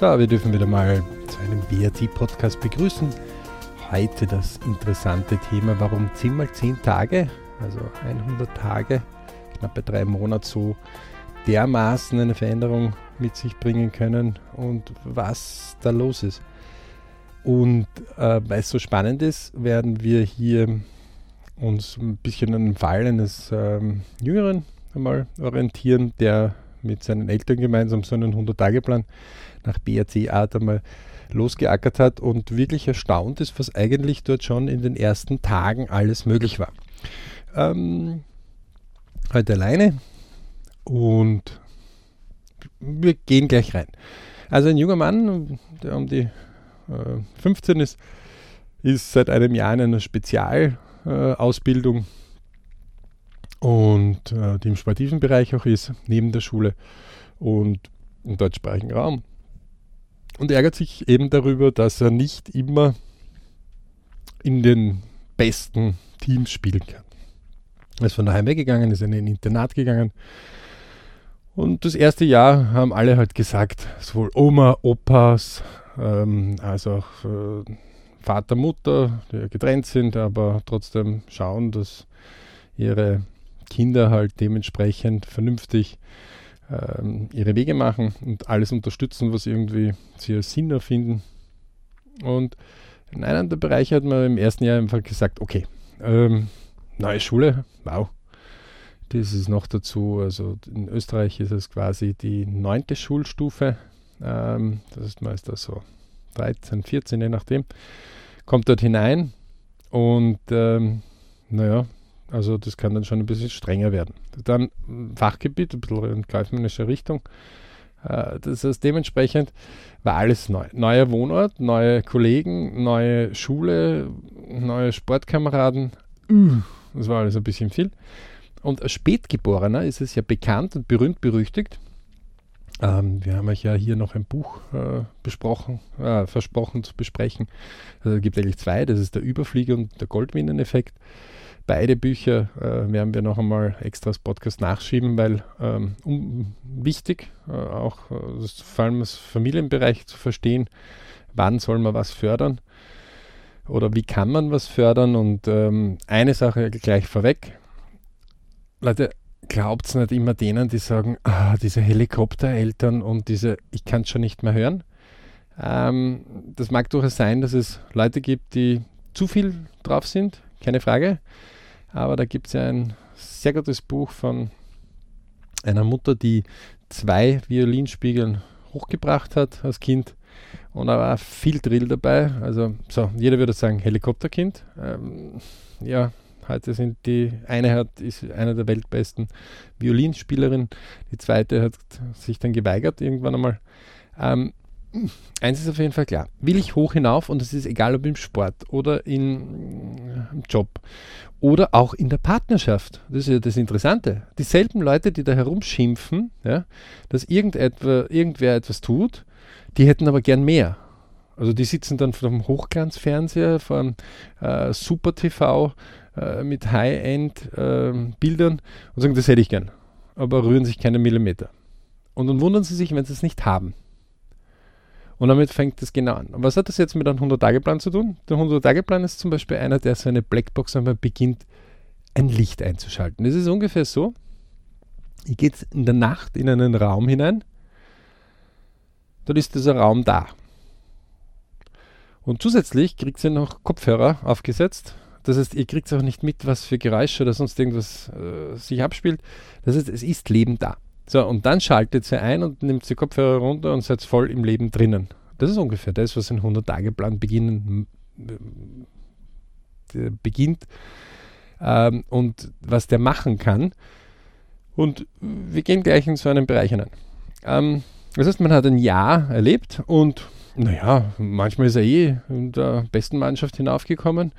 So, wir dürfen wieder mal zu einem BRT-Podcast begrüßen. Heute das interessante Thema, warum 10 mal 10 Tage, also 100 Tage, knapp bei drei Monaten so dermaßen eine Veränderung mit sich bringen können und was da los ist. Und äh, weil es so spannend ist, werden wir hier uns ein bisschen an den Fall eines ähm, Jüngeren einmal orientieren, der mit seinen Eltern gemeinsam so einen 100-Tage-Plan nach BRC-Art einmal losgeackert hat und wirklich erstaunt ist, was eigentlich dort schon in den ersten Tagen alles möglich war. Ähm, heute alleine und wir gehen gleich rein. Also ein junger Mann, der um die äh, 15 ist, ist seit einem Jahr in einer Spezialausbildung äh, und äh, die im sportiven Bereich auch ist, neben der Schule und im deutschsprachigen Raum. Und ärgert sich eben darüber, dass er nicht immer in den besten Teams spielen kann. Er ist von daheim weggegangen, ist in ein Internat gegangen. Und das erste Jahr haben alle halt gesagt, sowohl Oma, Opas, ähm, als auch äh, Vater, Mutter, die getrennt sind, aber trotzdem schauen, dass ihre Kinder halt dementsprechend vernünftig ähm, ihre Wege machen und alles unterstützen, was irgendwie sie als Sinn erfinden. Und in einem der Bereiche hat man im ersten Jahr einfach gesagt, okay, ähm, neue Schule, wow. Das ist noch dazu, also in Österreich ist es quasi die neunte Schulstufe. Ähm, das ist meistens so 13, 14, je nachdem. Kommt dort hinein und ähm, naja, also das kann dann schon ein bisschen strenger werden. Dann Fachgebiet, ein bisschen in kaufmännischer Richtung. Äh, das heißt, dementsprechend war alles neu. Neuer Wohnort, neue Kollegen, neue Schule, neue Sportkameraden. Das war alles ein bisschen viel. Und als Spätgeborener ist es ja bekannt und berühmt berüchtigt. Ähm, wir haben euch ja hier noch ein Buch äh, besprochen, äh, versprochen zu besprechen. Also, es gibt eigentlich zwei, das ist der Überflieger und der Goldmineneffekt. Beide Bücher äh, werden wir noch einmal extra als Podcast nachschieben, weil ähm, um, wichtig, äh, auch äh, vor allem das Familienbereich zu verstehen, wann soll man was fördern oder wie kann man was fördern. Und ähm, eine Sache gleich vorweg. Leute, glaubt es nicht immer denen, die sagen, ah, diese Helikoptereltern und diese, ich kann es schon nicht mehr hören. Ähm, das mag durchaus sein, dass es Leute gibt, die zu viel drauf sind, keine Frage. Aber da gibt es ja ein sehr gutes Buch von einer Mutter, die zwei Violinspiegeln hochgebracht hat als Kind. Und da war viel Drill dabei. Also, so, jeder würde sagen, Helikopterkind. Ähm, ja, heute sind die, eine hat, ist eine der weltbesten Violinspielerinnen, die zweite hat sich dann geweigert irgendwann einmal. Ähm, eins ist auf jeden Fall klar. Will ich hoch hinauf und es ist egal ob im Sport oder in, im Job oder auch in der Partnerschaft. Das ist ja das Interessante. Dieselben Leute, die da herumschimpfen, ja, dass irgendetwa, irgendwer etwas tut, die hätten aber gern mehr. Also die sitzen dann vor dem Hochglanzfernseher, vor einem äh, Super TV äh, mit High-End-Bildern äh, und sagen, das hätte ich gern. Aber rühren sich keine Millimeter. Und dann wundern sie sich, wenn sie es nicht haben. Und damit fängt es genau an. Was hat das jetzt mit einem 100-Tage-Plan zu tun? Der 100-Tage-Plan ist zum Beispiel einer, der so eine Blackbox einmal beginnt, ein Licht einzuschalten. Das ist ungefähr so, ihr geht in der Nacht in einen Raum hinein, dort ist dieser Raum da. Und zusätzlich kriegt ihr noch Kopfhörer aufgesetzt. Das heißt, ihr kriegt auch nicht mit, was für Geräusche oder sonst irgendwas äh, sich abspielt. Das heißt, es ist Leben da. So, und dann schaltet sie ein und nimmt sie Kopfhörer runter und seid voll im Leben drinnen. Das ist ungefähr das, was ein 100-Tage-Plan beginnen, äh, beginnt ähm, und was der machen kann. Und wir gehen gleich in so einen Bereich hinein. Ähm, das heißt, man hat ein Jahr erlebt und naja, manchmal ist er eh in der besten Mannschaft hinaufgekommen.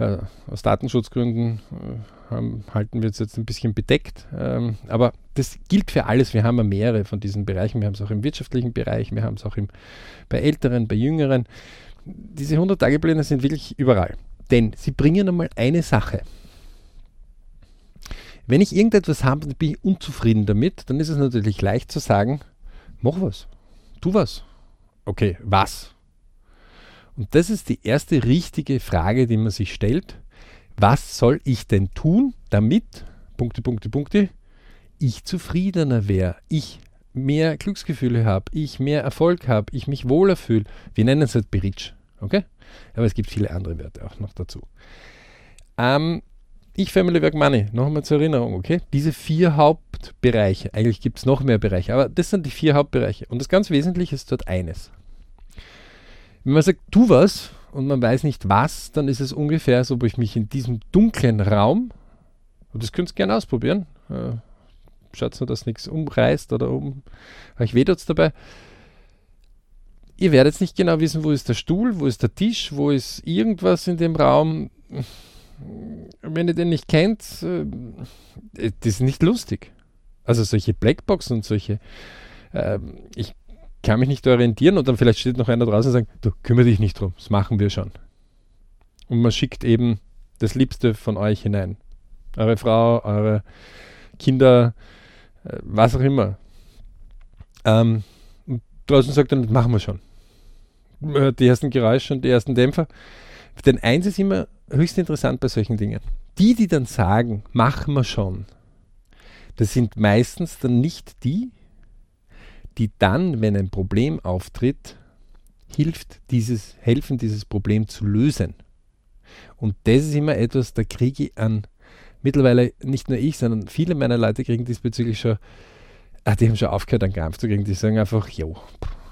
Äh, aus Datenschutzgründen äh, haben, halten wir es jetzt ein bisschen bedeckt. Ähm, aber das gilt für alles. Wir haben ja mehrere von diesen Bereichen. Wir haben es auch im wirtschaftlichen Bereich, wir haben es auch im, bei Älteren, bei Jüngeren. Diese 100-Tage-Pläne sind wirklich überall. Denn sie bringen einmal eine Sache. Wenn ich irgendetwas habe und bin ich unzufrieden damit, dann ist es natürlich leicht zu sagen, mach was, tu was. Okay, was? Und das ist die erste richtige Frage, die man sich stellt. Was soll ich denn tun, damit, Punkte, Punkte, Punkte, ich zufriedener wäre, ich mehr Glücksgefühle habe, ich mehr Erfolg habe, ich mich wohler fühle. Wir nennen es halt Beritsch, okay? Aber es gibt viele andere Werte auch noch dazu. Ähm, ich, Family, Work, Money, noch einmal zur Erinnerung, okay? Diese vier Hauptbereiche, eigentlich gibt es noch mehr Bereiche, aber das sind die vier Hauptbereiche. Und das ganz Wesentliche ist dort eines. Wenn man sagt, tu was und man weiß nicht was, dann ist es ungefähr so, ob ich mich in diesem dunklen Raum, und das könnt ihr gerne ausprobieren, äh, schaut nur, dass nichts umreißt oder um, euch weh tut's dabei. Ihr werdet nicht genau wissen, wo ist der Stuhl, wo ist der Tisch, wo ist irgendwas in dem Raum. Wenn ihr den nicht kennt, äh, das ist nicht lustig. Also solche Blackboxen und solche, äh, ich kann mich nicht orientieren und dann vielleicht steht noch einer draußen und sagt, du kümmere dich nicht drum, das machen wir schon. Und man schickt eben das Liebste von euch hinein. Eure Frau, eure Kinder, äh, was auch immer. Ähm, und draußen sagt dann, machen wir schon. Die ersten Geräusche und die ersten Dämpfer. Denn eins ist immer höchst interessant bei solchen Dingen. Die, die dann sagen, machen wir schon, das sind meistens dann nicht die, die dann, wenn ein Problem auftritt, hilft dieses, helfen, dieses Problem zu lösen. Und das ist immer etwas, da kriege ich an, mittlerweile nicht nur ich, sondern viele meiner Leute kriegen diesbezüglich schon, ah, die haben schon aufgehört, einen Kampf zu kriegen. Die sagen einfach, jo,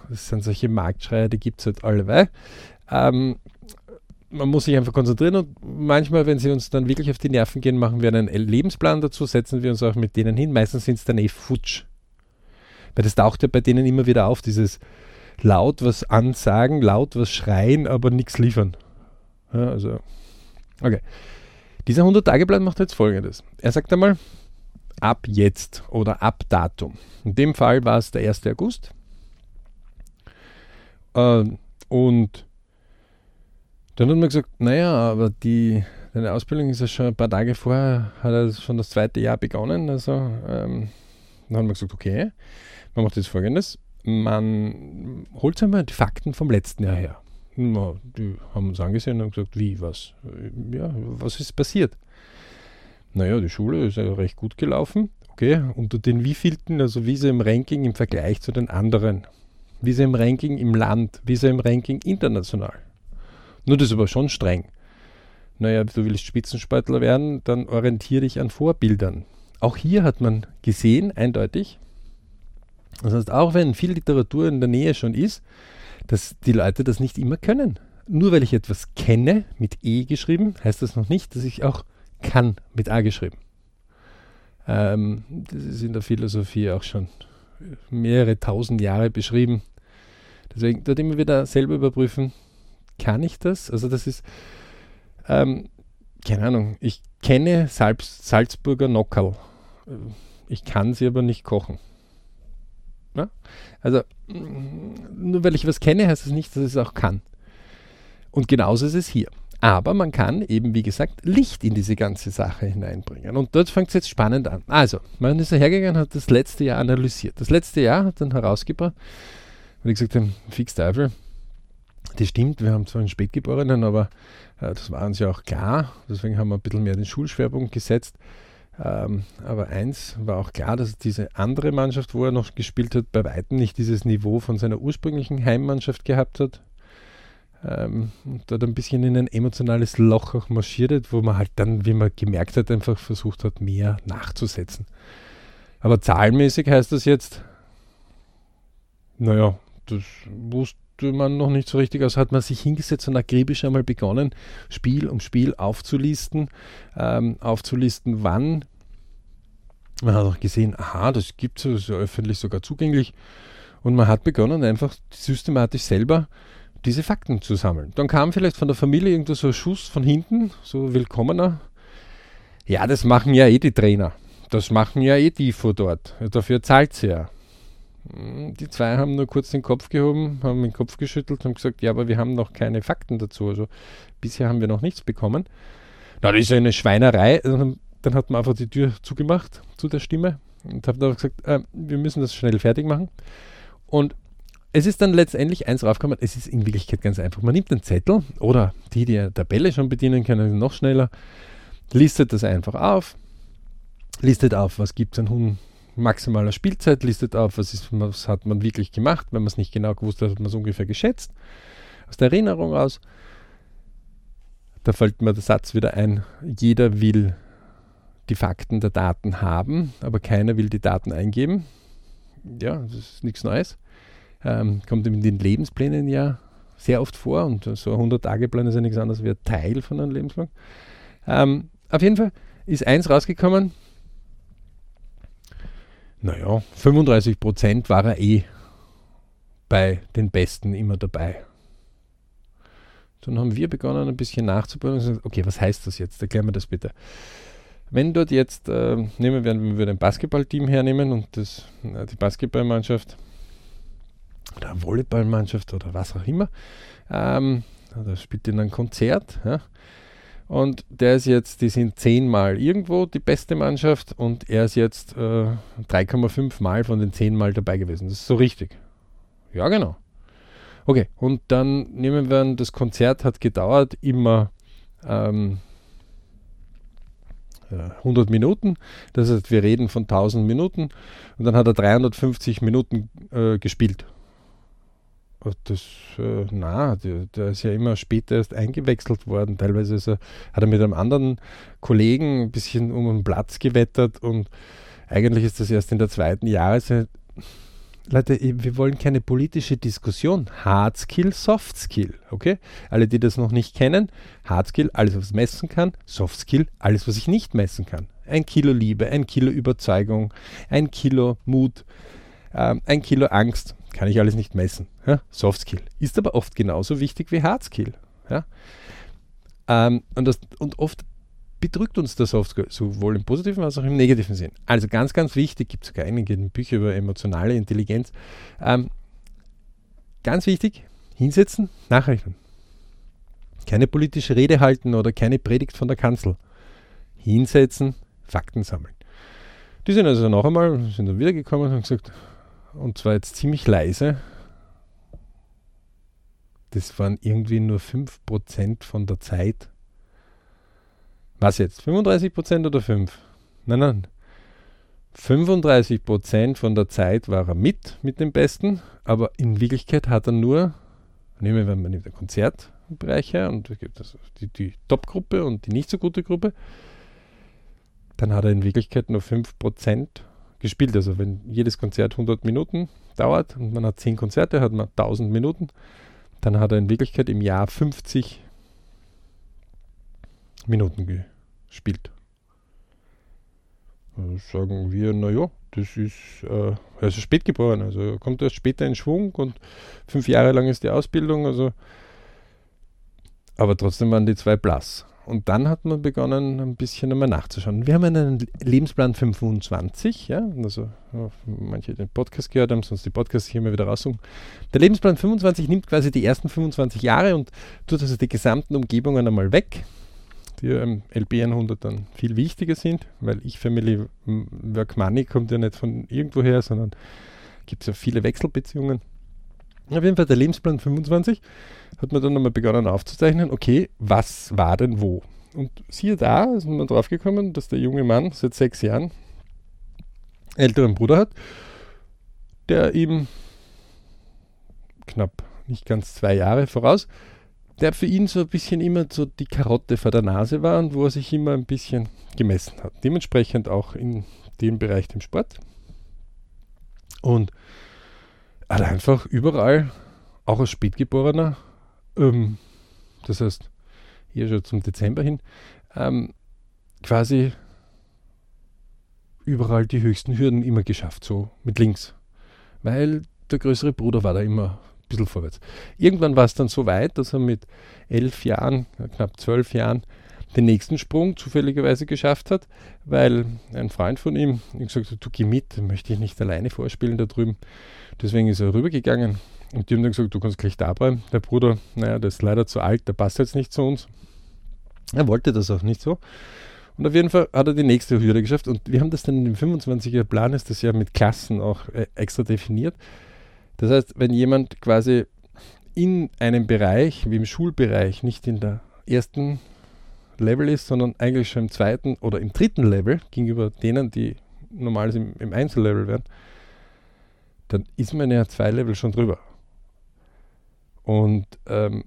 das sind solche Marktschreier, die gibt es halt alle. Ähm, man muss sich einfach konzentrieren und manchmal, wenn sie uns dann wirklich auf die Nerven gehen, machen wir einen Lebensplan dazu, setzen wir uns auch mit denen hin. Meistens sind es dann eh futsch. Weil das taucht ja bei denen immer wieder auf, dieses laut was ansagen, laut was schreien, aber nichts liefern. Ja, also, okay. Dieser 100-Tage-Plan macht jetzt folgendes. Er sagt einmal, ab jetzt oder ab Datum. In dem Fall war es der 1. August. Äh, und dann hat man gesagt, naja, aber die, deine Ausbildung ist ja schon ein paar Tage vorher, hat er schon das zweite Jahr begonnen. Also ähm, dann haben wir gesagt, okay, man macht jetzt folgendes. Man holt sich einmal die Fakten vom letzten Jahr her. Die haben uns angesehen und gesagt, wie, was? Ja, was ist passiert? Naja, die Schule ist ja recht gut gelaufen. Okay, unter den wievielten, also wie sie im Ranking im Vergleich zu den anderen, wie sie im Ranking im Land, wie sie im Ranking international. Nur das ist aber schon streng. Naja, du willst Spitzensportler werden, dann orientiere dich an Vorbildern. Auch hier hat man gesehen, eindeutig, das heißt, auch wenn viel Literatur in der Nähe schon ist, dass die Leute das nicht immer können. Nur weil ich etwas kenne, mit E geschrieben, heißt das noch nicht, dass ich auch kann, mit A geschrieben. Ähm, das ist in der Philosophie auch schon mehrere tausend Jahre beschrieben. Deswegen dort immer wieder selber überprüfen, kann ich das? Also das ist, ähm, keine Ahnung, ich kenne Salz, Salzburger Nockerl. Ich kann sie aber nicht kochen. Ne? Also, nur weil ich was kenne, heißt das nicht, dass ich es auch kann. Und genauso ist es hier. Aber man kann eben, wie gesagt, Licht in diese ganze Sache hineinbringen. Und dort fängt es jetzt spannend an. Also, man ist hergegangen und hat das letzte Jahr analysiert. Das letzte Jahr hat dann herausgebracht, weil ich gesagt habe, fix Teufel, das stimmt, wir haben zwar einen Spätgeborenen, aber äh, das war uns ja auch klar. Deswegen haben wir ein bisschen mehr den Schulschwerpunkt gesetzt. Ähm, aber eins war auch klar, dass diese andere Mannschaft, wo er noch gespielt hat, bei weitem nicht dieses Niveau von seiner ursprünglichen Heimmannschaft gehabt hat. Ähm, und dort ein bisschen in ein emotionales Loch auch marschiert hat, wo man halt dann, wie man gemerkt hat, einfach versucht hat, mehr nachzusetzen. Aber zahlenmäßig heißt das jetzt, naja, das wusste man noch nicht so richtig, also hat man sich hingesetzt und akribisch einmal begonnen, Spiel um Spiel aufzulisten, ähm, aufzulisten, wann. Man hat auch gesehen, aha, das gibt es, das ist ja öffentlich sogar zugänglich. Und man hat begonnen, einfach systematisch selber diese Fakten zu sammeln. Dann kam vielleicht von der Familie irgendwo so ein Schuss von hinten, so willkommener. Ja, das machen ja eh die Trainer. Das machen ja eh die vor dort. Dafür zahlt sie ja. Hm, die zwei haben nur kurz den Kopf gehoben, haben den Kopf geschüttelt und gesagt, ja, aber wir haben noch keine Fakten dazu. Also bisher haben wir noch nichts bekommen. Na, das ist ja eine Schweinerei. Dann hat man einfach die Tür zugemacht zu der Stimme und hat dann gesagt, äh, wir müssen das schnell fertig machen. Und es ist dann letztendlich eins raufgekommen, es ist in Wirklichkeit ganz einfach. Man nimmt einen Zettel oder die, die eine Tabelle schon bedienen können, noch schneller, listet das einfach auf, listet auf, was gibt es an maximaler Spielzeit, listet auf, was, ist, was hat man wirklich gemacht. Wenn man es nicht genau gewusst hat, hat man es ungefähr geschätzt. Aus der Erinnerung aus. Da fällt mir der Satz wieder ein, jeder will die Fakten der Daten haben, aber keiner will die Daten eingeben. Ja, das ist nichts Neues. Ähm, kommt in den Lebensplänen ja sehr oft vor und so ein 100-Tage-Plan ist ja nichts anderes wie ein Teil von einem Lebensplan. Ähm, auf jeden Fall ist eins rausgekommen. Naja, 35 Prozent war er eh bei den Besten immer dabei. Dann haben wir begonnen, ein bisschen nachzubauen und gesagt, okay, was heißt das jetzt? Erklär mir das bitte. Wenn dort jetzt, äh, nehmen wir, wenn wir ein Basketballteam hernehmen und das, äh, die Basketballmannschaft oder Volleyballmannschaft oder was auch immer, ähm, da spielt in ein Konzert, ja, und der ist jetzt, die sind zehnmal irgendwo die beste Mannschaft und er ist jetzt äh, 3,5 Mal von den zehnmal dabei gewesen. Das ist so richtig. Ja, genau. Okay, und dann nehmen wir an, das Konzert hat gedauert immer ähm, 100 Minuten. Das heißt, wir reden von 1000 Minuten und dann hat er 350 Minuten äh, gespielt. Das, äh, na, der, der, ist ja immer später erst eingewechselt worden. Teilweise er, hat er mit einem anderen Kollegen ein bisschen um den Platz gewettert und eigentlich ist das erst in der zweiten Jahreszeit Leute, wir wollen keine politische Diskussion. Hard Skill, Soft Skill, okay? Alle, die das noch nicht kennen, Hard Skill, alles, was ich messen kann, Soft Skill, alles, was ich nicht messen kann. Ein Kilo Liebe, ein Kilo Überzeugung, ein Kilo Mut, ähm, ein Kilo Angst, kann ich alles nicht messen. Ja? Soft Skill ist aber oft genauso wichtig wie Hard Skill. Ja? Ähm, und, das, und oft bedrückt uns der Software, sowohl im positiven als auch im negativen Sinn. Also ganz, ganz wichtig, gibt es sogar einige Bücher über emotionale Intelligenz. Ähm, ganz wichtig, hinsetzen, nachrechnen. Keine politische Rede halten oder keine Predigt von der Kanzel. Hinsetzen, Fakten sammeln. Die sind also noch einmal, sind dann wiedergekommen und haben gesagt, und zwar jetzt ziemlich leise, das waren irgendwie nur 5% von der Zeit, was jetzt? 35% oder 5? Nein, nein. 35% von der Zeit war er mit, mit dem Besten, aber in Wirklichkeit hat er nur, nehmen wir mal den Konzertbereich her und es gibt also die, die Top-Gruppe und die nicht so gute Gruppe, dann hat er in Wirklichkeit nur 5% gespielt. Also wenn jedes Konzert 100 Minuten dauert und man hat 10 Konzerte, hat man 1000 Minuten, dann hat er in Wirklichkeit im Jahr 50 Minuten gespielt. Also sagen wir, naja, das ist, äh, er ist spät geboren, also er kommt erst später in Schwung und fünf Jahre lang ist die Ausbildung, also aber trotzdem waren die zwei blass. Und dann hat man begonnen, ein bisschen einmal nachzuschauen. Wir haben einen Lebensplan 25, ja, also manche den Podcast gehört haben, sonst die Podcasts hier mal wieder raussuchen. Der Lebensplan 25 nimmt quasi die ersten 25 Jahre und tut also die gesamten Umgebungen einmal weg die im LB 100 dann viel wichtiger sind, weil ich Family Work Money kommt ja nicht von irgendwoher, sondern gibt es ja viele Wechselbeziehungen. Auf jeden Fall der Lebensplan 25 hat man dann nochmal begonnen aufzuzeichnen, okay, was war denn wo? Und siehe da, ist man drauf gekommen, dass der junge Mann seit sechs Jahren älteren Bruder hat, der ihm knapp nicht ganz zwei Jahre voraus der für ihn so ein bisschen immer so die Karotte vor der Nase war und wo er sich immer ein bisschen gemessen hat. Dementsprechend auch in dem Bereich dem Sport. Und hat einfach überall, auch als Spätgeborener, ähm, das heißt hier schon zum Dezember hin, ähm, quasi überall die höchsten Hürden immer geschafft, so mit links. Weil der größere Bruder war da immer bisschen vorwärts. Irgendwann war es dann so weit, dass er mit elf Jahren, knapp zwölf Jahren, den nächsten Sprung zufälligerweise geschafft hat, weil ein Freund von ihm gesagt hat, du geh mit, möchte ich nicht alleine vorspielen da drüben. Deswegen ist er rübergegangen und die haben dann gesagt, du kannst gleich da bleiben. Der Bruder, naja, der ist leider zu alt, der passt jetzt nicht zu uns. Er wollte das auch nicht so. Und auf jeden Fall hat er die nächste Hürde geschafft. Und wir haben das dann in dem 25er Plan, ist das ja mit Klassen auch äh, extra definiert Das heißt, wenn jemand quasi in einem Bereich, wie im Schulbereich, nicht in der ersten Level ist, sondern eigentlich schon im zweiten oder im dritten Level gegenüber denen, die normal im, im Einzellevel wären, dann ist man ja zwei Level schon drüber. Und ähm,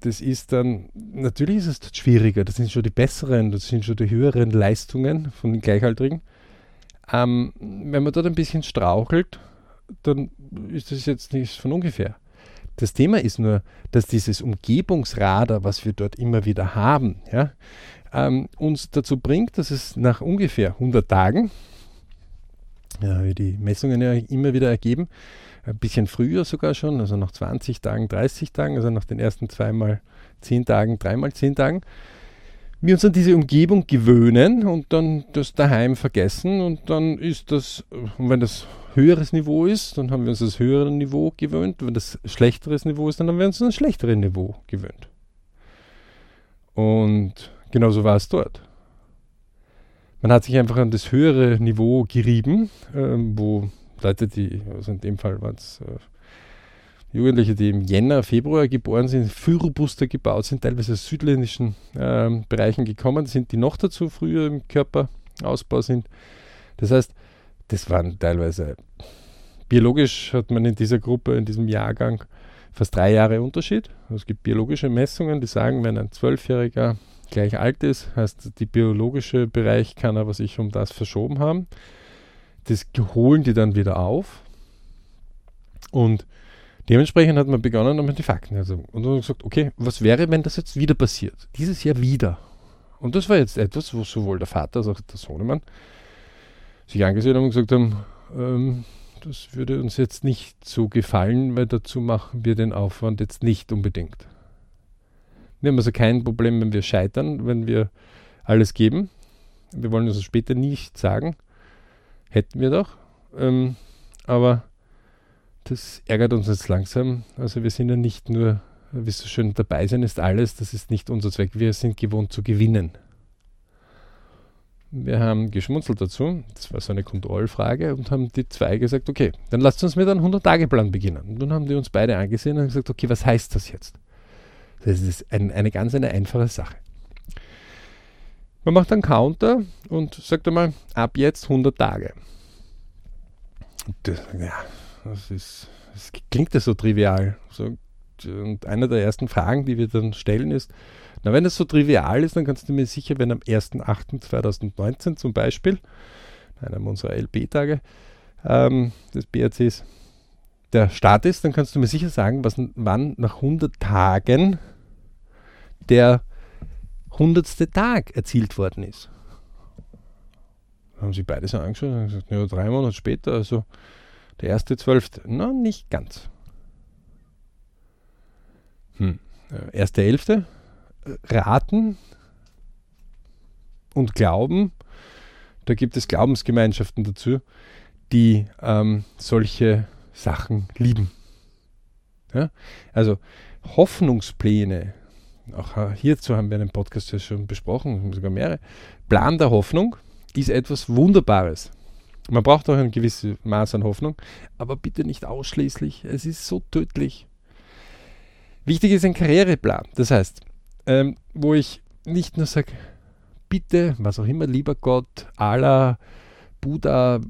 das ist dann, natürlich ist es dort schwieriger, das sind schon die besseren, das sind schon die höheren Leistungen von den Gleichaltrigen. Ähm, wenn man dort ein bisschen strauchelt, dann ist das jetzt nicht von ungefähr. Das Thema ist nur, dass dieses Umgebungsradar, was wir dort immer wieder haben, ja, ähm, uns dazu bringt, dass es nach ungefähr 100 Tagen, ja, wie die Messungen ja immer wieder ergeben, ein bisschen früher sogar schon, also nach 20 Tagen, 30 Tagen, also nach den ersten zweimal 10 Tagen, dreimal 10 Tagen, wir uns an diese Umgebung gewöhnen und dann das daheim vergessen und dann ist das, wenn das höheres Niveau ist, dann haben wir uns das höhere Niveau gewöhnt. Wenn das schlechteres Niveau ist, dann haben wir uns das schlechtere Niveau gewöhnt. Und genauso war es dort. Man hat sich einfach an das höhere Niveau gerieben, äh, wo Leute, die, also in dem Fall waren es äh, Jugendliche, die im Jänner, Februar geboren sind, viel robuster gebaut sind, teilweise aus südländischen äh, Bereichen gekommen sind, die noch dazu früher im Körperausbau sind. Das heißt, das waren teilweise biologisch hat man in dieser Gruppe, in diesem Jahrgang fast drei Jahre Unterschied. Es gibt biologische Messungen, die sagen, wenn ein Zwölfjähriger gleich alt ist, heißt die biologische Bereich kann aber sich um das verschoben haben. Das holen die dann wieder auf und Dementsprechend hat man begonnen damit die Fakten. Also, und dann gesagt, okay, was wäre, wenn das jetzt wieder passiert? Dieses Jahr wieder. Und das war jetzt etwas, wo sowohl der Vater als auch der Sohnemann sich angesehen haben und gesagt haben, ähm, das würde uns jetzt nicht so gefallen, weil dazu machen wir den Aufwand jetzt nicht unbedingt. Wir haben also kein Problem, wenn wir scheitern, wenn wir alles geben. Wir wollen also später nicht sagen, hätten wir doch. Ähm, aber das ärgert uns jetzt langsam. Also wir sind ja nicht nur, wie so schön dabei sein ist alles, das ist nicht unser Zweck. Wir sind gewohnt zu gewinnen. Wir haben geschmunzelt dazu, das war so eine Kontrollfrage, und haben die zwei gesagt, okay, dann lasst uns mit einem 100-Tage-Plan beginnen. Und dann haben die uns beide angesehen und gesagt, okay, was heißt das jetzt? Das ist ein, eine ganz eine einfache Sache. Man macht einen Counter und sagt einmal, ab jetzt 100 Tage. Das, ja, das, ist, das klingt ja so trivial. So, und eine der ersten Fragen, die wir dann stellen, ist, na, wenn es so trivial ist, dann kannst du mir sicher, wenn am 1.8.2019 zum Beispiel, einem unserer LP-Tage ähm, des BRCs, der Start ist, dann kannst du mir sicher sagen, was, wann nach 100 Tagen der 100. Tag erzielt worden ist. Haben sie beide so angeschaut und gesagt, ja, drei Monate später, also der erste Zwölfte. Na, nicht ganz. Hm. Äh, erste Elfte. Äh, raten und Glauben. Da gibt es Glaubensgemeinschaften dazu, die ähm, solche Sachen lieben. Ja? Also Hoffnungspläne, auch hierzu haben wir einen Podcast ja schon besprochen, sogar mehrere. Plan der Hoffnung ist etwas Wunderbares. Man braucht auch ein gewisses Maß an Hoffnung, aber bitte nicht ausschließlich. Es ist so tödlich. Wichtig ist ein Karriereplan. Das heißt, ähm, wo ich nicht nur sage, bitte, was auch immer, lieber Gott, Allah, Buddha,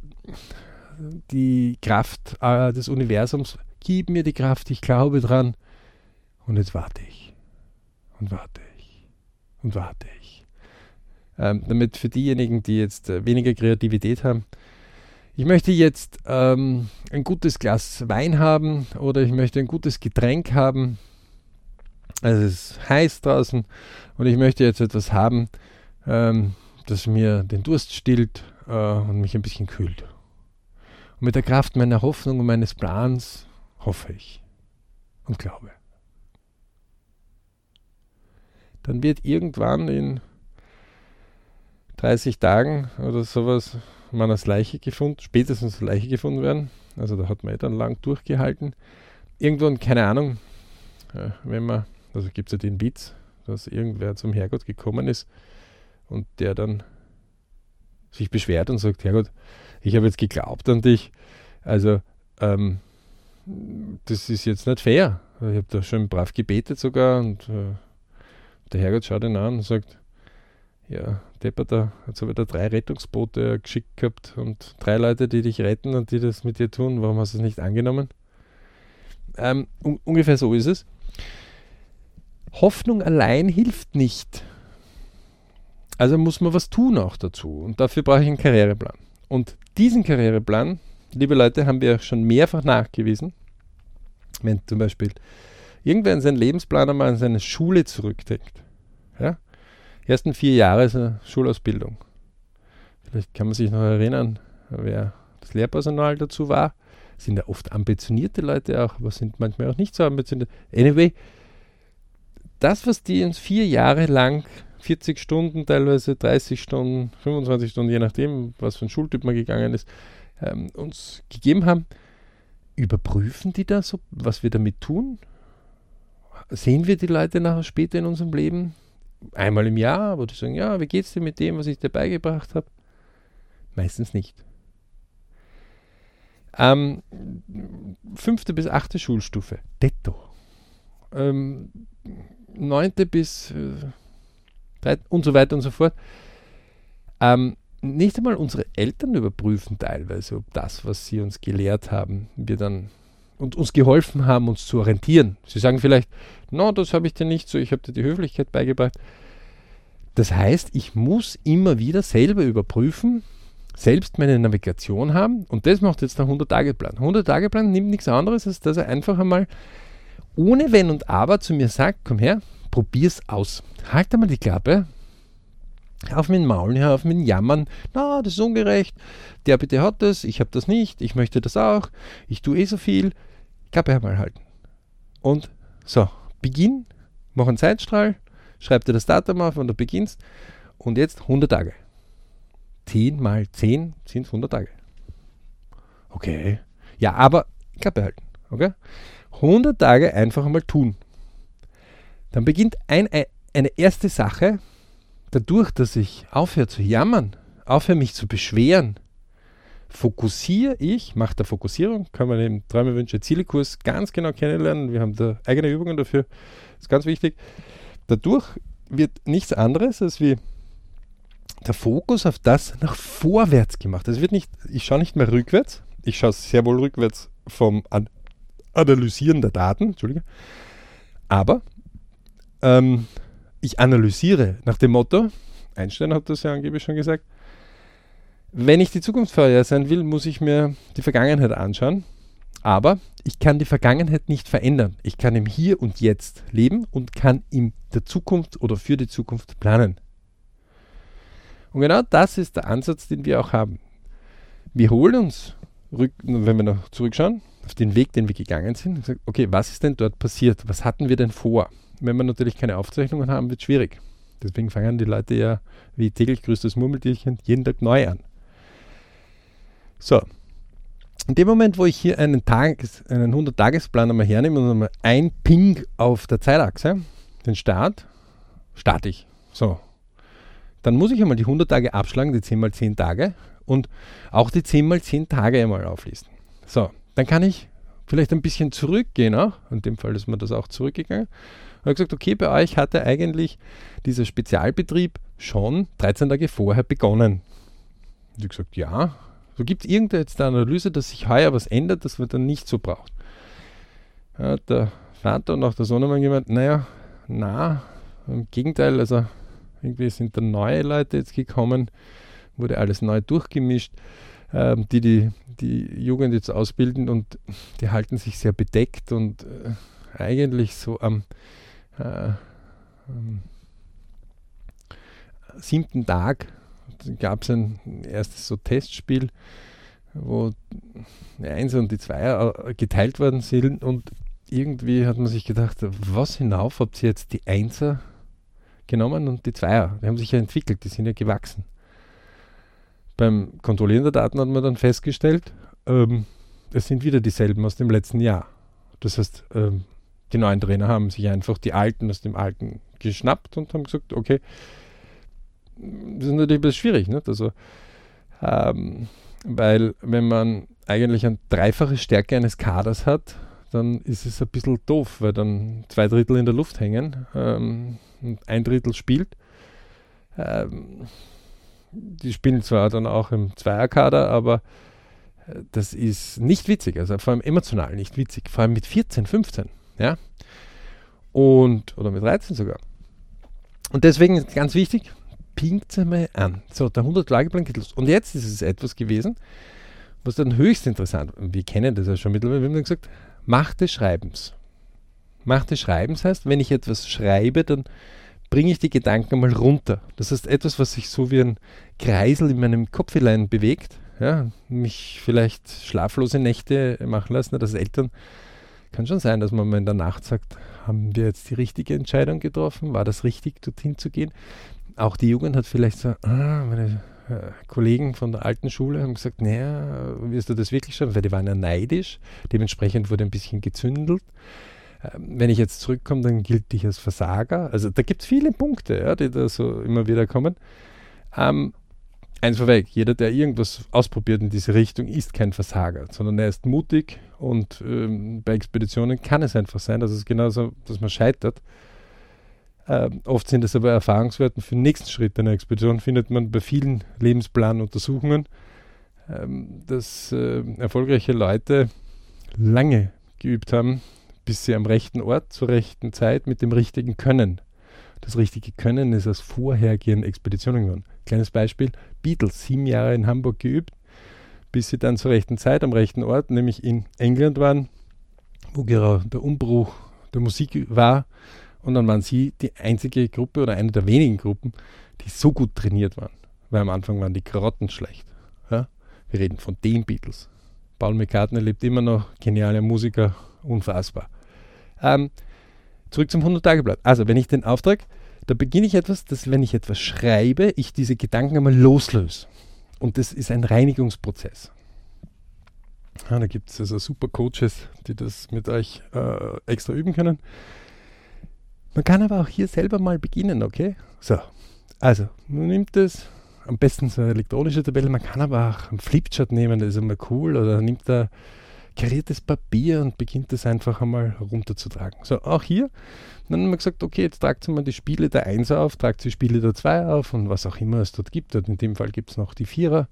die Kraft äh, des Universums, gib mir die Kraft, ich glaube dran. Und jetzt warte ich. Und warte ich. Und warte ich. Ähm, damit für diejenigen, die jetzt äh, weniger Kreativität haben, ich möchte jetzt ähm, ein gutes Glas Wein haben oder ich möchte ein gutes Getränk haben. Es ist heiß draußen und ich möchte jetzt etwas haben, ähm, das mir den Durst stillt äh, und mich ein bisschen kühlt. Und mit der Kraft meiner Hoffnung und meines Plans hoffe ich und glaube. Dann wird irgendwann in 30 Tagen oder sowas man als Leiche gefunden, spätestens als Leiche gefunden werden. Also da hat man eh dann lang durchgehalten. Irgendwann, keine Ahnung, äh, wenn man, also gibt es ja den Witz, dass irgendwer zum Herrgott gekommen ist und der dann sich beschwert und sagt, Herrgott, ich habe jetzt geglaubt an dich, also ähm, das ist jetzt nicht fair. Ich habe da schon brav gebetet sogar und äh, der Herrgott schaut ihn an und sagt, ja, Depper, da jetzt habe ich da drei Rettungsboote geschickt gehabt und drei Leute, die dich retten und die das mit dir tun. Warum hast du es nicht angenommen? Ähm, un ungefähr so ist es. Hoffnung allein hilft nicht. Also muss man was tun auch dazu. Und dafür brauche ich einen Karriereplan. Und diesen Karriereplan, liebe Leute, haben wir schon mehrfach nachgewiesen. Wenn zum Beispiel irgendwer in seinen Lebensplan einmal an seine Schule zurückdenkt. Ersten vier Jahre ist eine Schulausbildung. Vielleicht kann man sich noch erinnern, wer das Lehrpersonal dazu war. Sind ja oft ambitionierte Leute auch, aber sind manchmal auch nicht so ambitioniert. Anyway, das, was die uns vier Jahre lang, 40 Stunden, teilweise 30 Stunden, 25 Stunden, je nachdem, was für ein Schultyp man gegangen ist, ähm, uns gegeben haben, überprüfen die das, was wir damit tun? Sehen wir die Leute nachher später in unserem Leben? Einmal im Jahr, wo die sagen, ja, wie geht's dir mit dem, was ich dir beigebracht habe? Meistens nicht. Ähm, fünfte bis achte Schulstufe, Detto. Ähm, neunte bis äh, und so weiter und so fort. Ähm, nicht einmal unsere Eltern überprüfen teilweise, ob das, was sie uns gelehrt haben, wir dann und uns geholfen haben, uns zu orientieren. Sie sagen vielleicht, no, das habe ich dir nicht so, ich habe dir die Höflichkeit beigebracht. Das heißt, ich muss immer wieder selber überprüfen, selbst meine Navigation haben und das macht jetzt der 100-Tage-Plan. 100-Tage-Plan nimmt nichts anderes, als dass er einfach einmal ohne Wenn und Aber zu mir sagt, komm her, probier's aus. Halt einmal die Klappe, auf mein Maul, ja, auf mein Jammern, na, das ist ungerecht, der bitte hat das, ich habe das nicht, ich möchte das auch, ich tue eh so viel, Klappe einmal halten. Und so, Beginn, mach einen Zeitstrahl, schreib dir das Datum auf, wann du beginnst und jetzt 100 Tage. 10 mal 10 sind 100 Tage. Okay. Ja, aber Klappe halten. Okay? 100 Tage einfach einmal tun. Dann beginnt ein, eine erste Sache, dadurch, dass ich aufhöre zu jammern, aufhöre mich zu beschweren, fokussiere ich, mache der Fokussierung, kann man im Träume, Wünsche, Ziele-Kurs ganz genau kennenlernen. Wir haben da eigene Übungen dafür, ist ganz wichtig. Dadurch wird nichts anderes als wie der Fokus auf das nach vorwärts gemacht. Es wird nicht, ich schaue nicht mehr rückwärts, ich schaue sehr wohl rückwärts vom An Analysieren der Daten, Entschuldige, aber ähm, ich analysiere nach dem Motto, Einstein hat das ja angeblich schon gesagt, wenn ich die Zukunft vorher sein will, muss ich mir die Vergangenheit anschauen. Aber ich kann die Vergangenheit nicht verändern. Ich kann im Hier und Jetzt leben und kann in der Zukunft oder für die Zukunft planen. Und genau das ist der Ansatz, den wir auch haben. Wir holen uns, wenn wir noch zurückschauen, auf den Weg, den wir gegangen sind, und sagen, okay, was ist denn dort passiert? Was hatten wir denn vor? wenn wir natürlich keine Aufzeichnungen haben, wird es schwierig. Deswegen fangen die Leute ja wie täglich grüßtes Murmeltierchen jeden Tag neu an. So, in dem Moment, wo ich hier einen, Tages-, einen 100-Tagesplan einmal hernehme und einmal ein Ping auf der Zeitachse, den Start, starte ich. So, dann muss ich einmal die 100 Tage abschlagen, die 10 mal 10 Tage und auch die 10 mal 10 Tage einmal auflisten. So, dann kann ich vielleicht ein bisschen zurückgehen auch. In dem Fall ist mir das auch zurückgegangen und habe gesagt, okay, bei euch hatte eigentlich dieser Spezialbetrieb schon 13 Tage vorher begonnen. Und ich gesagt, ja. So gibt es irgendeine jetzt eine Analyse, dass sich heuer was ändert, das man dann nicht so braucht. Ja, der Vater und auch der Sohn haben gemeint, naja, na, im Gegenteil, also irgendwie sind da neue Leute jetzt gekommen, wurde alles neu durchgemischt, ähm, die, die die Jugend jetzt ausbilden und die halten sich sehr bedeckt und äh, eigentlich so am äh, ähm, siebten Tag gab es ein erstes so Testspiel, wo die Einser und die Zweier äh, geteilt worden sind und irgendwie hat man sich gedacht, was hinauf habt ihr jetzt die Einser genommen und die Zweier? Die haben sich ja entwickelt, die sind ja gewachsen. Beim Kontrollieren der Daten hat man dann festgestellt, ähm, es sind wieder dieselben aus dem letzten Jahr. Das heißt, ähm, die neuen Trainer haben sich einfach die alten aus dem alten geschnappt und haben gesagt, okay, das ist natürlich ein bisschen schwierig, nicht? Also, ähm, weil wenn man eigentlich eine dreifache Stärke eines Kaders hat, dann ist es ein bisschen doof, weil dann zwei Drittel in der Luft hängen ähm, und ein Drittel spielt. Ähm, die spielen zwar dann auch im Zweierkader, aber äh, das ist nicht witzig, also vor allem emotional nicht witzig, vor allem mit 14, 15, ja. Und, oder mit 13 sogar. Und deswegen ist ganz wichtig, pinkt sie mal an. So, der 100 Lageplan geht los. Und jetzt ist es etwas gewesen, was dann höchst interessant, wir kennen das ja schon mittlerweile, wir haben dann gesagt, Macht des Schreibens. Macht des Schreibens heißt, wenn ich etwas schreibe, dann bringe ich die Gedanken mal runter. Das heißt, etwas, was sich so wie ein Kreisel in meinem Kopfelein bewegt, ja, mich vielleicht schlaflose Nächte machen lassen. Das Eltern kann schon sein, dass man mal in der Nacht sagt, haben wir jetzt die richtige Entscheidung getroffen? War das richtig, dorthin zu gehen? Auch die Jugend hat vielleicht so, ah, meine äh, Kollegen von der alten Schule haben gesagt, naja, wirst du das wirklich schon? Weil die waren ja neidisch. Dementsprechend wurde ein bisschen gezündelt. Ähm, wenn ich jetzt zurückkomme, dann gilt ich als Versager. Also da gibt es viele Punkte, ja, die da so immer wieder kommen. Ähm, eins vorweg, jeder, der irgendwas ausprobiert in diese Richtung, ist kein Versager, sondern er ist mutig und ähm, bei Expeditionen kann es einfach sein, dass es genauso, dass man scheitert. Ähm, oft sind es aber Erfahrungswerte für den nächsten Schritt einer Expedition, findet man bei vielen Lebensplanuntersuchungen, ähm, dass äh, erfolgreiche Leute lange geübt haben, bis sie am rechten Ort zur rechten Zeit mit dem richtigen Können. Das richtige Können ist aus vorhergehenden Expeditionen geworden. Kleines Beispiel: Beatles, sieben Jahre in Hamburg geübt, bis sie dann zur rechten Zeit am rechten Ort, nämlich in England waren, wo gerade der Umbruch der Musik war und dann waren sie die einzige Gruppe oder eine der wenigen Gruppen, die so gut trainiert waren. Weil am Anfang waren die Karotten schlecht. Ja? Wir reden von den Beatles. Paul McCartney lebt immer noch, genialer Musiker, unfassbar. Ähm, zurück zum 100-Tage-Blatt. Also, wenn ich den Auftrag, da beginne ich etwas, dass wenn ich etwas schreibe, ich diese Gedanken einmal loslöse. Und das ist ein Reinigungsprozess. Ja, da gibt es also super Coaches, die das mit euch äh, extra üben können. Man kann aber auch hier selber mal beginnen, okay? So, also, man nimmt es, am besten so eine elektronische Tabelle, man kann aber auch einen Flipchart nehmen, das ist immer cool, oder nimmt da kariertes Papier und beginnt das einfach einmal runterzutragen. So, auch hier, dann haben wir gesagt, okay, jetzt tragt mal die Spiele der 1 auf, tragt die Spiele der 2 auf und was auch immer es dort gibt. Und in dem Fall gibt es noch die Vierer.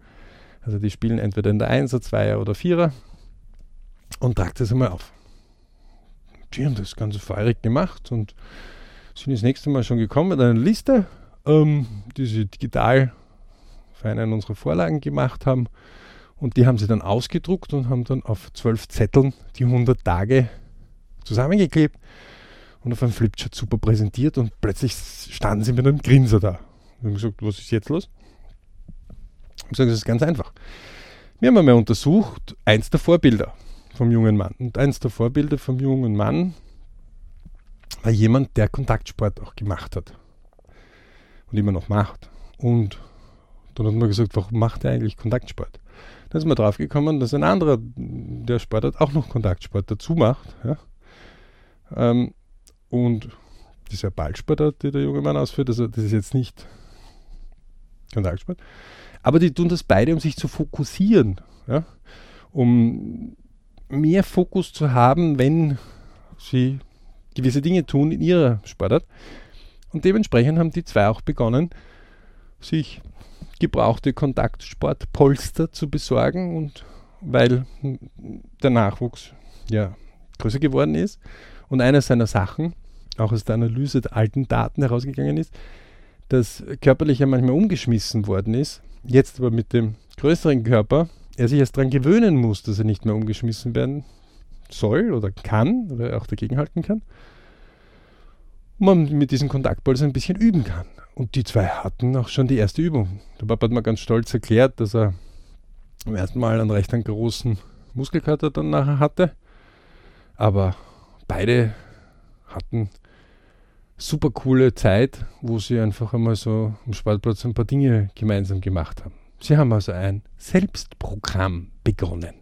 Also die spielen entweder in der 1er, 2er oder 4er und tragt das einmal auf die haben das Ganze feurig gemacht und sind das nächste Mal schon gekommen mit einer Liste, ähm, die sie digital für einen unserer Vorlagen gemacht haben. Und die haben sie dann ausgedruckt und haben dann auf zwölf Zetteln die 100 Tage zusammengeklebt und auf einem Flipchart super präsentiert und plötzlich standen sie mit einem Grinser da. Und haben gesagt, was ist jetzt los? Und sagen, das ist ganz einfach. Wir haben einmal untersucht, eins der Vorbilder vom jungen Mann. Und eins der Vorbilder vom jungen Mann war jemand, der Kontaktsport auch gemacht hat. Und immer noch macht. Und dann hat man gesagt, warum macht er eigentlich Kontaktsport? Dann ist man drauf gekommen, dass ein anderer, der Sport hat, auch noch Kontaktsport dazu macht. Ja? Ähm, und dieser Ballsport, den der junge Mann ausführt, also das ist jetzt nicht Kontaktsport. Aber die tun das beide, um sich zu fokussieren. Ja? Um mehr Fokus zu haben, wenn sie gewisse Dinge tun in ihrer Sportart. Und dementsprechend haben die zwei auch begonnen, sich gebrauchte Kontaktsportpolster zu besorgen und weil der Nachwuchs ja größer geworden ist und eine seiner Sachen, auch aus der Analyse der alten Daten herausgegangen ist, dass körperlich ja manchmal umgeschmissen worden ist, jetzt aber mit dem größeren Körper er sich erst daran gewöhnen muss, dass er nicht mehr umgeschmissen werden soll oder kann oder auch dagegenhalten kann. Und man mit diesem Kontaktbolzen ein bisschen üben kann. Und die zwei hatten auch schon die erste Übung. Der Papa hat mir ganz stolz erklärt, dass er am ersten Mal einen recht großen Muskelkater dann nachher hatte. Aber beide hatten super coole Zeit, wo sie einfach einmal so am Sportplatz ein paar Dinge gemeinsam gemacht haben. Sie haben also ein Selbstprogramm begonnen.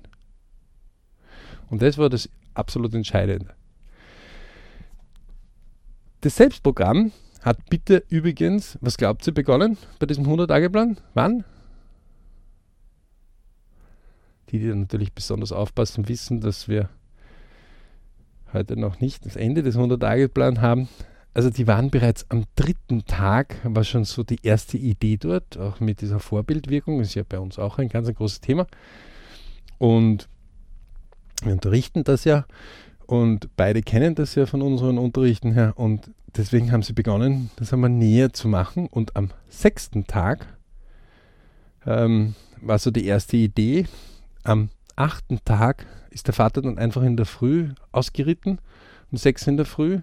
Und das war das absolut Entscheidende. Das Selbstprogramm hat bitte übrigens, was glaubt ihr, begonnen bei diesem 100-Tage-Plan? Wann? Die, die natürlich besonders aufpassen, wissen, dass wir heute noch nicht das Ende des 100-Tage-Plans haben. Also die waren bereits am dritten Tag, war schon so die erste Idee dort, auch mit dieser Vorbildwirkung, ist ja bei uns auch ein ganz ein großes Thema. Und wir unterrichten das ja und beide kennen das ja von unseren Unterrichten her und deswegen haben sie begonnen, das einmal näher zu machen. Und am sechsten Tag ähm, war so die erste Idee. Am achten Tag ist der Vater dann einfach in der Früh ausgeritten, um sechs in der Früh,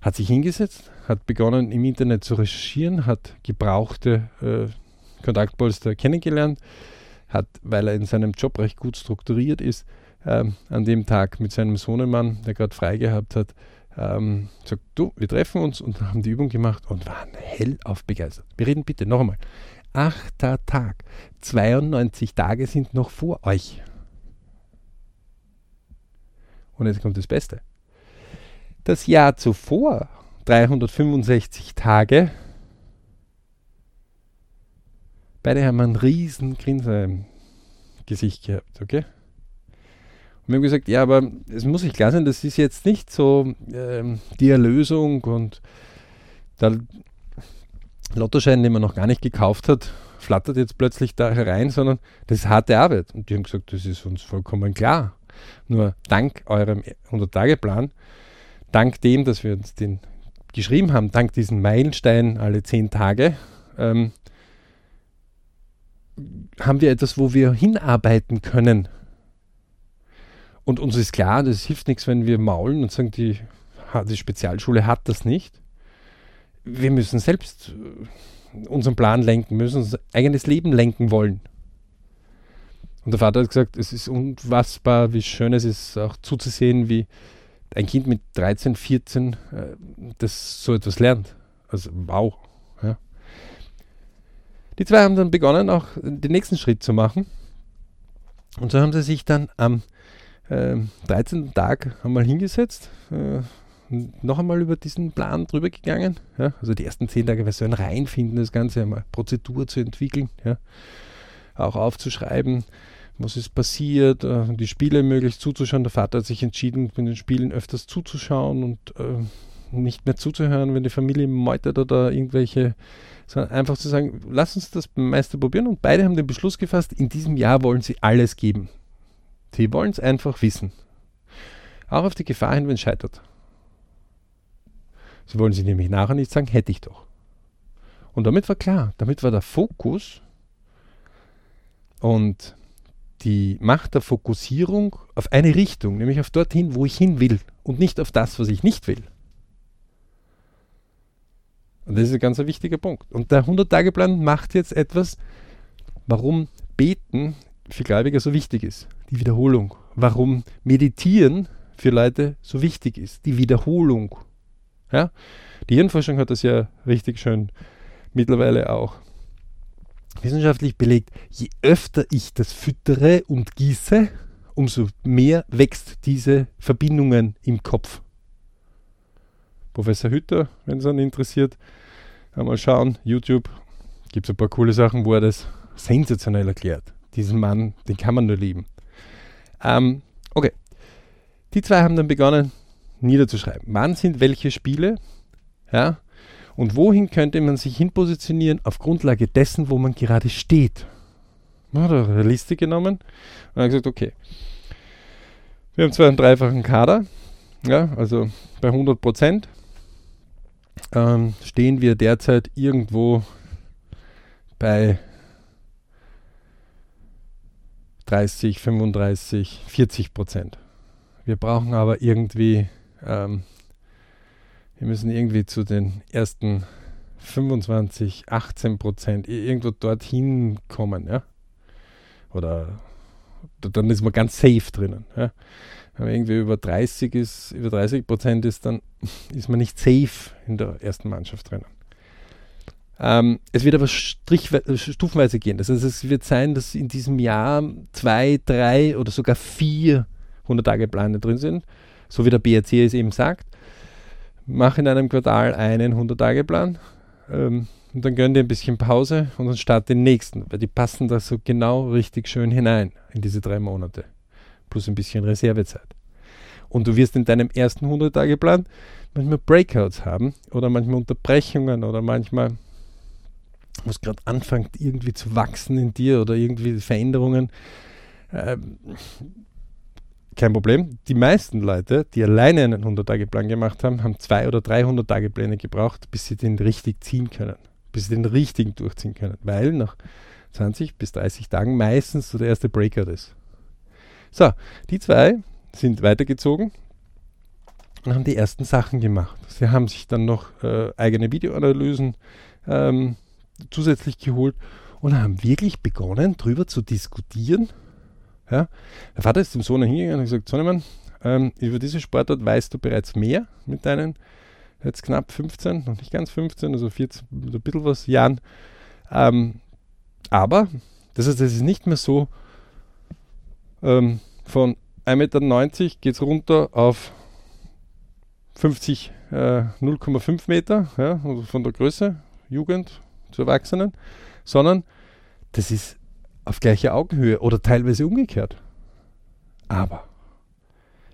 hat sich hingesetzt, hat begonnen im Internet zu recherchieren, hat gebrauchte äh, Kontaktpolster kennengelernt, hat, weil er in seinem Job recht gut strukturiert ist, ähm, an dem Tag mit seinem Sohnemann, der gerade frei gehabt hat, ähm, sagt, du, wir treffen uns und haben die Übung gemacht und waren hellauf begeistert. Wir reden bitte noch einmal. Achter Tag. 92 Tage sind noch vor euch. Und jetzt kommt das Beste. Das Jahr zuvor, 365 Tage, beide haben einen riesen Grinser im Gesicht gehabt, okay? Und wir haben gesagt, ja, aber es muss sich klar sein, das ist jetzt nicht so ähm, die Erlösung und der Lottoschein, den man noch gar nicht gekauft hat, flattert jetzt plötzlich da herein, sondern das ist harte Arbeit. Und die haben gesagt, das ist uns vollkommen klar. Nur dank eurem 100-Tage-Plan, dank dem, dass wir uns den geschrieben haben, dank diesen Meilenstein alle 10 Tage, ähm, haben wir etwas, wo wir hinarbeiten können. Und uns ist klar, das hilft nichts, wenn wir maulen und sagen, die, die Spezialschule hat das nicht. Wir müssen selbst äh, unseren Plan lenken, müssen unser eigenes Leben lenken wollen. Und der Vater hat gesagt, es ist unfassbar, wie schön es ist, auch zuzusehen, wie ein Kind mit 13, 14 äh, das so etwas lernt. Also wow. Ja. Die zwei haben dann begonnen, auch den nächsten Schritt zu machen. Und so haben sie sich dann am äh, 13. Tag einmal hingesetzt, äh, noch einmal über diesen Plan drüber gegangen. Ja. Also die ersten 10 Tage war so ein Reinfinden, das Ganze einmal Prozedur zu entwickeln. Ja auch aufzuschreiben, was ist passiert, äh, die Spiele möglichst zuzuschauen. Der Vater hat sich entschieden, mit den Spielen öfters zuzuschauen und äh, nicht mehr zuzuhören, wenn die Familie meutert oder irgendwelche, sondern einfach zu sagen, lass uns das Meister probieren. Und beide haben den Beschluss gefasst, in diesem Jahr wollen sie alles geben. Sie wollen es einfach wissen. Auch auf die Gefahr hin, wenn es scheitert. Sie wollen sich nämlich nachher nicht sagen, hätte ich doch. Und damit war klar, damit war der Fokus und die Macht der Fokussierung auf eine Richtung, nämlich auf dorthin, wo ich hin will und nicht auf das, was ich nicht will. Und das ist ein ganz wichtiger Punkt. Und der 100-Tage-Plan macht jetzt etwas, warum Beten für Gläubige so wichtig ist. Die Wiederholung. Warum Meditieren für Leute so wichtig ist. Die Wiederholung. Ja? Die Hirnforschung hat das ja richtig schön mittlerweile auch wissenschaftlich belegt, je öfter ich das füttere und gieße, umso mehr wächst diese Verbindungen im Kopf. Professor Hütter, wenn es einen interessiert, einmal schauen, YouTube, gibt es ein paar coole Sachen, wo er das sensationell erklärt. Diesen Mann, den kann man nur lieben. Ähm, okay, die zwei haben dann begonnen niederzuschreiben. Wann sind welche Spiele? Ja, und wohin könnte man sich hinpositionieren auf Grundlage dessen, wo man gerade steht? Man hat eine Liste genommen und hat gesagt, okay, wir haben zwar einen dreifachen Kader, ja, also bei 100 Prozent ähm, stehen wir derzeit irgendwo bei 30, 35, 40 Prozent. Wir brauchen aber irgendwie ähm, wir müssen irgendwie zu den ersten 25, 18 Prozent irgendwo dorthin kommen, ja. Oder dann ist man ganz safe drinnen. Ja? Wenn man irgendwie über 30 ist, über 30 Prozent ist, dann ist man nicht safe in der ersten Mannschaft drinnen. Ähm, es wird aber Strich, stufenweise gehen. Das heißt, es wird sein, dass in diesem Jahr zwei, drei oder sogar vier 100-Tage-Pläne drin sind, so wie der BRC es eben sagt mach in einem Quartal einen 100-Tage-Plan. Ähm, und dann gönnen die ein bisschen Pause und dann starten den nächsten, weil die passen da so genau richtig schön hinein in diese drei Monate. Plus ein bisschen Reservezeit. Und du wirst in deinem ersten 100-Tage-Plan manchmal Breakouts haben oder manchmal Unterbrechungen oder manchmal, wo es gerade anfängt irgendwie zu wachsen in dir oder irgendwie Veränderungen. Ähm, kein Problem. Die meisten Leute, die alleine einen 100-Tage-Plan gemacht haben, haben zwei oder drei 100-Tage-Pläne gebraucht, bis sie den richtig ziehen können, bis sie den richtigen durchziehen können, weil nach 20 bis 30 Tagen meistens so der erste Breakout ist. So, die zwei sind weitergezogen und haben die ersten Sachen gemacht. Sie haben sich dann noch äh, eigene Videoanalysen ähm, zusätzlich geholt und haben wirklich begonnen, darüber zu diskutieren. Ja? Der Vater ist dem Sohn hingegangen und hat gesagt, Sohnemann, ähm, über diese Sportart weißt du bereits mehr mit deinen jetzt knapp 15, noch nicht ganz 15, also 14, so ein bisschen was Jahren. Ähm, aber, das heißt, es ist nicht mehr so ähm, von 1,90 Meter geht es runter auf 50, äh, 0,5 Meter, ja, also von der Größe, Jugend zu Erwachsenen, sondern das ist auf gleicher Augenhöhe oder teilweise umgekehrt. Aber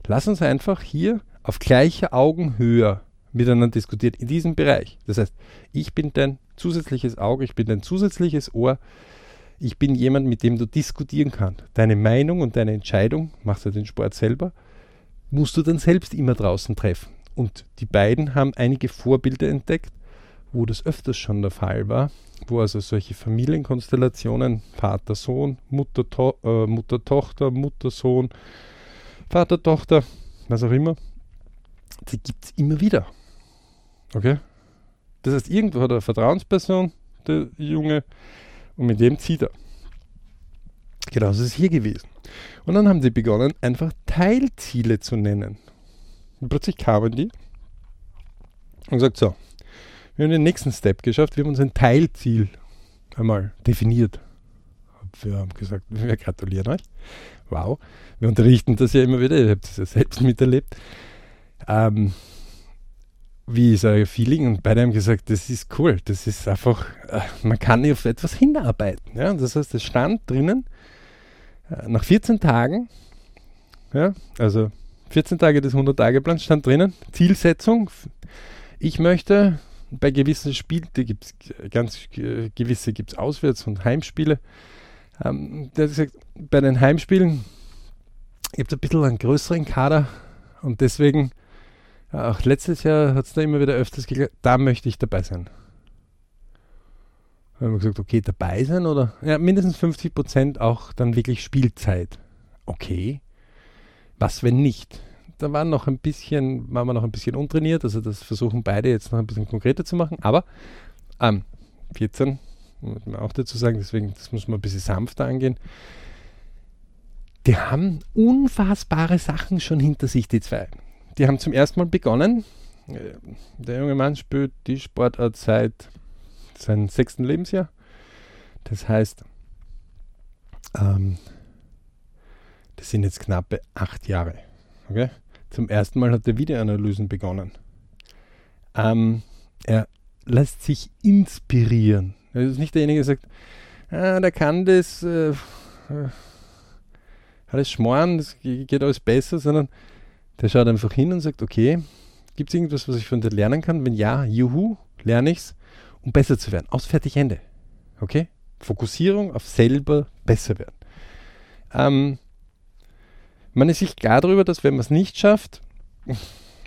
lass uns einfach hier auf gleicher Augenhöhe miteinander diskutieren in diesem Bereich. Das heißt, ich bin dein zusätzliches Auge, ich bin dein zusätzliches Ohr, ich bin jemand, mit dem du diskutieren kannst. Deine Meinung und deine Entscheidung, machst du den Sport selber, musst du dann selbst immer draußen treffen. Und die beiden haben einige Vorbilder entdeckt, wo das öfters schon der Fall war, wo also solche Familienkonstellationen, Vater, Sohn, Mutter, to äh, Mutter, Tochter, Mutter, Sohn, Vater, Tochter, was auch immer, die gibt es immer wieder. Okay? Das heißt, irgendwo hat er eine Vertrauensperson, der Junge, und mit dem zieht er. Genauso ist es hier gewesen. Und dann haben sie begonnen, einfach Teilziele zu nennen. Und plötzlich kamen die und gesagt, so, wir haben den nächsten Step geschafft, wir haben uns ein Teilziel einmal definiert. Wir haben gesagt, wir gratulieren euch. Wow, wir unterrichten das ja immer wieder, ihr habt es ja selbst miterlebt. Ähm, wie ist euer Feeling? Und beide haben gesagt, das ist cool, das ist einfach, äh, man kann auf etwas hinarbeiten. Ja? Das heißt, es stand drinnen, äh, nach 14 Tagen, ja, also 14 Tage des 100-Tage-Plans stand drinnen, Zielsetzung, ich möchte bei gewissen Spielen, die gibt es ganz gewisse gibt es Auswärts- und Heimspiele, ähm, der hat gesagt, bei den Heimspielen gibt es ein bisschen einen größeren Kader und deswegen auch letztes Jahr hat es da immer wieder öfters geklappt, da möchte ich dabei sein. Da haben wir gesagt, okay, dabei sein oder? Ja, mindestens 50 Prozent auch dann wirklich Spielzeit. Okay. Was, wenn nicht? Da waren noch ein bisschen, waren wir noch ein bisschen untrainiert, also das versuchen beide jetzt noch ein bisschen konkreter zu machen, aber ähm, 14, muss man auch dazu sagen, deswegen, das muss man ein bisschen sanfter angehen. Die haben unfassbare Sachen schon hinter sich, die zwei die haben zum ersten Mal begonnen. Äh, der junge Mann spielt die Sportart seit seinem sechsten Lebensjahr. Das heißt, ähm, das sind jetzt knappe acht Jahre. Okay? Zum ersten Mal hat er Videoanalysen begonnen. Ähm, er lässt sich inspirieren. Er ist nicht derjenige, der sagt, ah, der kann das, äh, äh, alles schmoren, das geht alles besser, sondern der schaut einfach hin und sagt, okay, gibt es irgendwas, was ich von dir lernen kann? Wenn ja, juhu, lerne ich es, um besser zu werden. Aus, fertig, Ende. Okay? Fokussierung auf selber besser werden. Ähm, man ist sich klar darüber, dass wenn man es nicht schafft,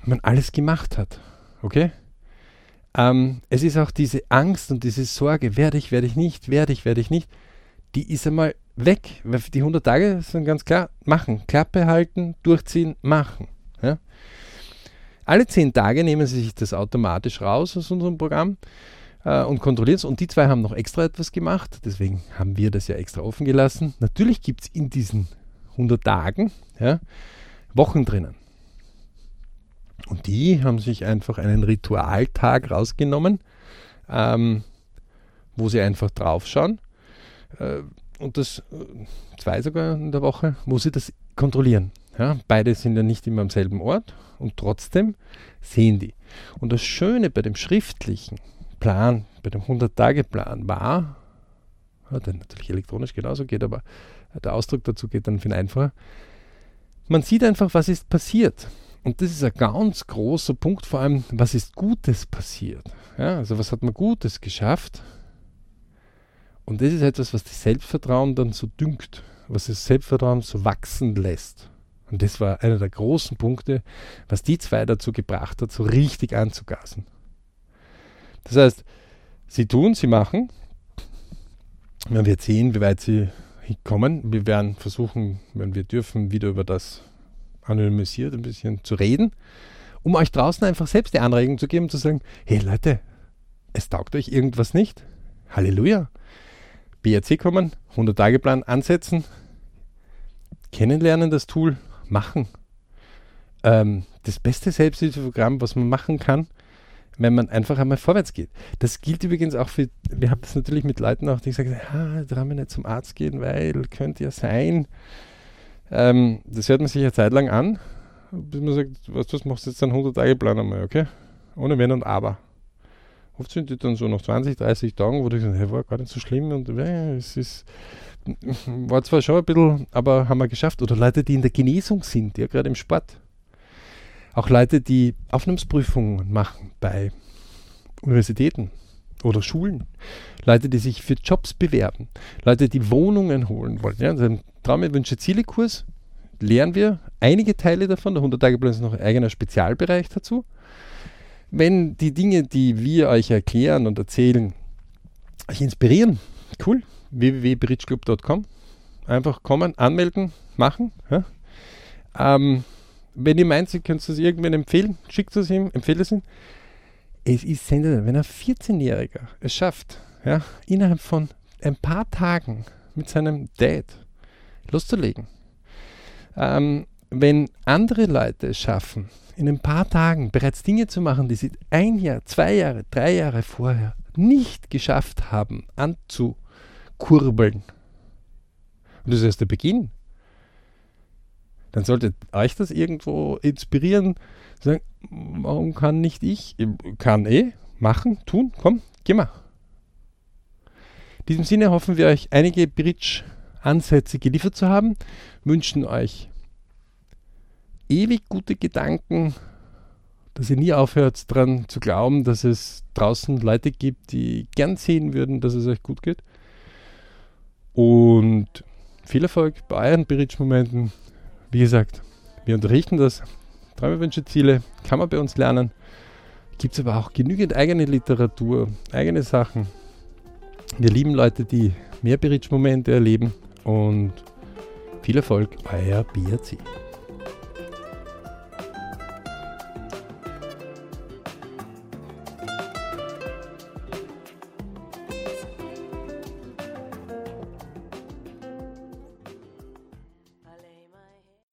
man alles gemacht hat. Okay? Ähm, es ist auch diese Angst und diese Sorge, werde ich, werde ich nicht, werde ich, werde ich nicht, die ist einmal weg. Weil die 100 Tage sind ganz klar, machen, Klappe halten, durchziehen, machen. Ja? Alle zehn Tage nehmen sie sich das automatisch raus aus unserem Programm äh, und kontrollieren es. Und die zwei haben noch extra etwas gemacht. Deswegen haben wir das ja extra offen gelassen. Natürlich gibt es in diesen 100 Tagen ja, Wochen drinnen. Und die haben sich einfach einen Ritualtag rausgenommen, ähm, wo sie einfach draufschauen. Äh, und das äh, zwei sogar in der Woche, wo sie das kontrollieren. Ja, beide sind ja nicht immer am selben Ort und trotzdem sehen die. Und das Schöne bei dem Schriftlichen, Plan, bei dem 100-Tage-Plan war, der natürlich elektronisch genauso geht, aber der Ausdruck dazu geht dann viel einfacher. Man sieht einfach, was ist passiert. Und das ist ein ganz großer Punkt, vor allem, was ist Gutes passiert. Ja, also was hat man Gutes geschafft? Und das ist etwas, was das Selbstvertrauen dann so düngt, was das Selbstvertrauen so wachsen lässt. Und das war einer der großen Punkte, was die zwei dazu gebracht hat, so richtig anzugasen. Das heißt, sie tun, sie machen. Man wird sehen, wie weit sie kommen. Wir werden versuchen, wenn wir dürfen, wieder über das anonymisiert ein bisschen zu reden, um euch draußen einfach selbst die Anregung zu geben, zu sagen, hey Leute, es taugt euch irgendwas nicht. Halleluja. BRC kommen, 100-Tage-Plan ansetzen, kennenlernen das Tool, machen. Ähm, das beste Selbsthilfeprogramm, was man machen kann, wenn man einfach einmal vorwärts geht. Das gilt übrigens auch für, wir haben das natürlich mit Leuten auch, die sagen, ah, da haben wir nicht zum Arzt gehen, weil könnte ja sein. Ähm, das hört man sich eine Zeit lang an, bis man sagt, was, was machst du jetzt einen 100-Tage-Plan einmal, okay? Ohne Wenn und Aber. Oft sind die dann so nach 20, 30 Tagen, wo die sagen, hey, war gar nicht so schlimm und äh, es ist, war zwar schon ein bisschen, aber haben wir geschafft. Oder Leute, die in der Genesung sind, ja, gerade im Sport auch Leute, die Aufnahmsprüfungen machen bei Universitäten oder Schulen. Leute, die sich für Jobs bewerben. Leute, die Wohnungen holen wollen. Ja, also Traume, Wünsche, Ziele-Kurs lernen wir einige Teile davon. Der 100-Tage-Plan ist noch ein eigener Spezialbereich dazu. Wenn die Dinge, die wir euch erklären und erzählen, euch inspirieren, cool, www.bridgeclub.com. Einfach kommen, anmelden, machen. Ja. Ähm, wenn ihr meint, ihr könnt es irgendwann empfehlen, schickt es ihm, empfehlt es ihm. Es ist sensationell, wenn ein 14-Jähriger es schafft, ja, innerhalb von ein paar Tagen mit seinem Dad loszulegen. Ähm, wenn andere Leute es schaffen, in ein paar Tagen bereits Dinge zu machen, die sie ein Jahr, zwei Jahre, drei Jahre vorher nicht geschafft haben, anzukurbeln. Und das ist erst der Beginn dann sollte euch das irgendwo inspirieren, sagen, warum kann nicht ich? Kann eh, machen, tun, komm, geh mal. In diesem Sinne hoffen wir euch einige Bridge-Ansätze geliefert zu haben, wünschen euch ewig gute Gedanken, dass ihr nie aufhört daran zu glauben, dass es draußen Leute gibt, die gern sehen würden, dass es euch gut geht. Und viel Erfolg bei euren Bridge-Momenten. Wie gesagt, wir unterrichten das. Träume, Wünsche, Ziele kann man bei uns lernen. Gibt es aber auch genügend eigene Literatur, eigene Sachen. Wir lieben Leute, die mehr Bridge-Momente erleben und viel Erfolg, euer BRC.